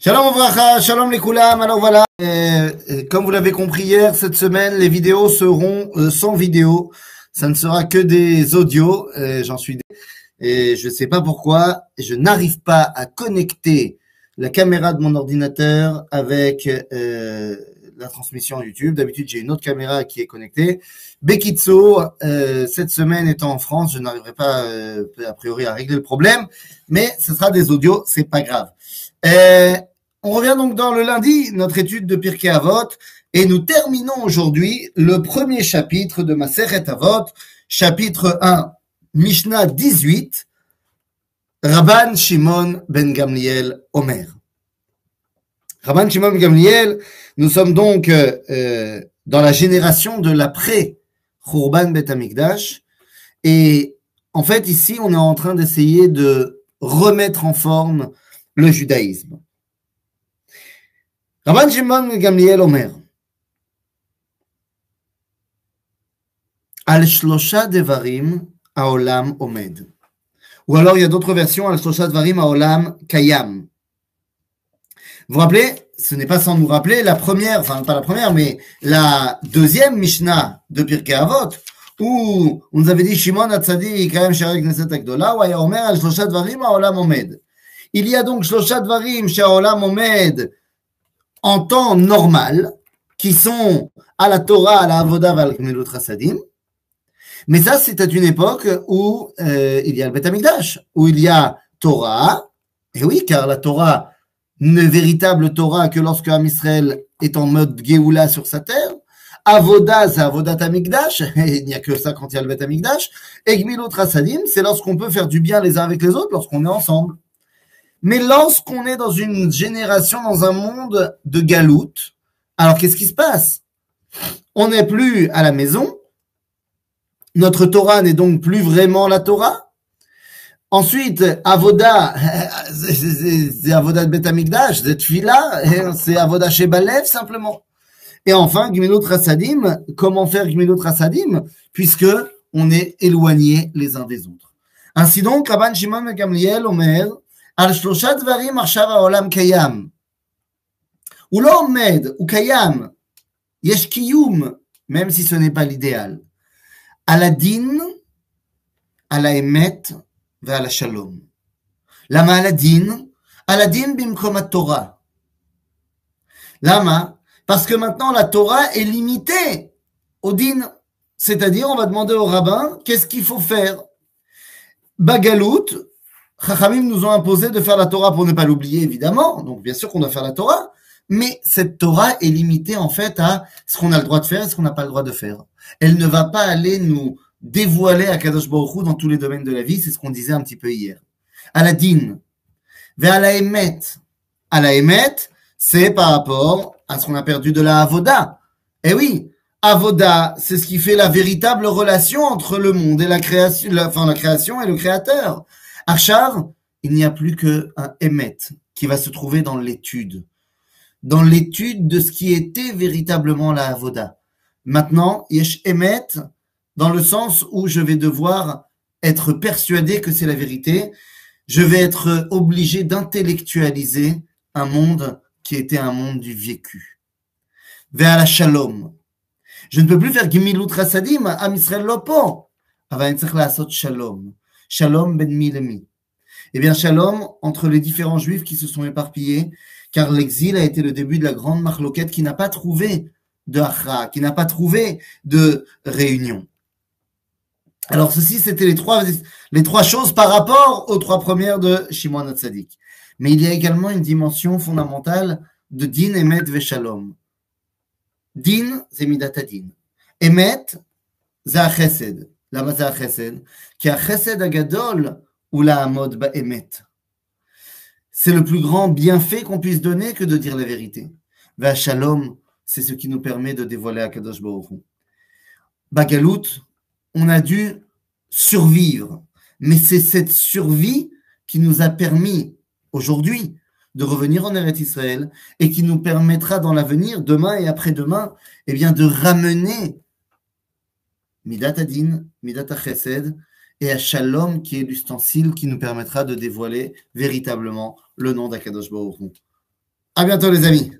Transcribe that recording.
Shalom Vracha, Shalom les Koulam. Alors voilà, euh, euh, comme vous l'avez compris hier, cette semaine, les vidéos seront euh, sans vidéo. Ça ne sera que des audios, euh, j'en suis. Et je ne sais pas pourquoi, je n'arrive pas à connecter la caméra de mon ordinateur avec euh, la transmission YouTube. D'habitude, j'ai une autre caméra qui est connectée. Bekitso, euh, cette semaine étant en France, je n'arriverai pas a priori à régler le problème, mais ce sera des audios, c'est pas grave. On revient donc dans le lundi, notre étude de Pirkei Avot, et nous terminons aujourd'hui le premier chapitre de Maseret Avot, chapitre 1, Mishnah 18, Rabban Shimon ben Gamliel Omer. Rabban Shimon ben Gamliel, nous sommes donc euh, dans la génération de l'après Khurban Bet Amikdash, et en fait ici on est en train d'essayer de remettre en forme le judaïsme. Shimon ben Gamliel Omer, Al Shlosha Devarim Haolam Omed. Ou alors il y a d'autres versions, Al Shlosha Devarim Haolam Kayam. Vous vous rappelez, ce n'est pas sans nous rappeler la première, enfin pas la première, mais la deuxième Mishnah de Pirkei Avot, où on nous avait dit Shimon Hatzadik Kayam Sharek Neset Akdola, ou Omer Al Shlosha Devarim Haolam Omed. Il y a donc Shlosha Dvarim Haolam Omed en temps normal, qui sont à la Torah, à la Avoda, à la Trasadim. Mais ça, c'est à une époque où euh, il y a le Beth Amikdash, où il y a Torah. Et oui, car la Torah n'est véritable Torah que lorsque Am Israël est en mode Géoula sur sa terre. Avoda, c'est Avodat Amikdash, il n'y a que ça quand il y a le Beth Amikdash. Et Trasadim, c'est lorsqu'on peut faire du bien les uns avec les autres, lorsqu'on est ensemble. Mais lorsqu'on est dans une génération, dans un monde de galoute, alors qu'est-ce qui se passe? On n'est plus à la maison. Notre Torah n'est donc plus vraiment la Torah. Ensuite, Avoda, c'est Avoda de Betamikdash, c'est Tfila, c'est Avoda Shebalev simplement. Et enfin, Gmilut Rasadim, comment faire Gmilut Rasadim Puisque on est éloignés les uns des autres. Ainsi donc, Rabban Shimon Gamliel Omer, על שלושה דברים עכשיו העולם קיים. הוא לא עומד, הוא קיים. יש קיום, même si ce n'est pas l'idéal. על הדין, על האמת ועל השלום. למה על הדין? על הדין במקום התורה. למה? Parce que maintenant la Torah est limitée au din. C'est-à-dire, on va demander au rabbin qu'est-ce qu'il faut faire. Bagalout, Chachamim nous ont imposé de faire la Torah pour ne pas l'oublier, évidemment. Donc, bien sûr qu'on doit faire la Torah. Mais cette Torah est limitée, en fait, à ce qu'on a le droit de faire et ce qu'on n'a pas le droit de faire. Elle ne va pas aller nous dévoiler à Kadosh Baruch dans tous les domaines de la vie. C'est ce qu'on disait un petit peu hier. À la din. Vers la émet. À la émet, c'est par rapport à ce qu'on a perdu de la avoda. Eh oui. Avoda, c'est ce qui fait la véritable relation entre le monde et la création, enfin, la création et le créateur. Achar, il n'y a plus qu'un émet qui va se trouver dans l'étude, dans l'étude de ce qui était véritablement la avoda. Maintenant, yesh émet dans le sens où je vais devoir être persuadé que c'est la vérité. Je vais être obligé d'intellectualiser un monde qui était un monde du vécu. Vers la shalom. Je ne peux plus faire gimilut rasadim, am Israël lopo. shalom. Shalom ben mi le mi. Eh bien, shalom entre les différents juifs qui se sont éparpillés, car l'exil a été le début de la grande marloquette qui n'a pas trouvé de achra, qui n'a pas trouvé de réunion. Alors, ceci, c'était les trois, les trois choses par rapport aux trois premières de Shimon Hatzadik. Mais il y a également une dimension fondamentale de din, emet, ve shalom. Din, c'est midatadin. Emet, c'est. למה זה החסד? כי החסד הגדול הוא לעמוד באמת. C'est le plus grand bienfait qu'on puisse donner que de dire la vérité. Shalom, c'est ce qui nous permet de dévoiler à Kadosh Baruch Hu. Bagalout, on a dû survivre. Mais c'est cette survie qui nous a permis aujourd'hui de revenir en Eretz Israël et qui nous permettra dans l'avenir, demain et après-demain, eh bien, de ramener Midat Adin, Midat Chesed, et à Shalom, qui est l'ustensile qui nous permettra de dévoiler véritablement le nom d'Akadosh Baruch. À bientôt les amis.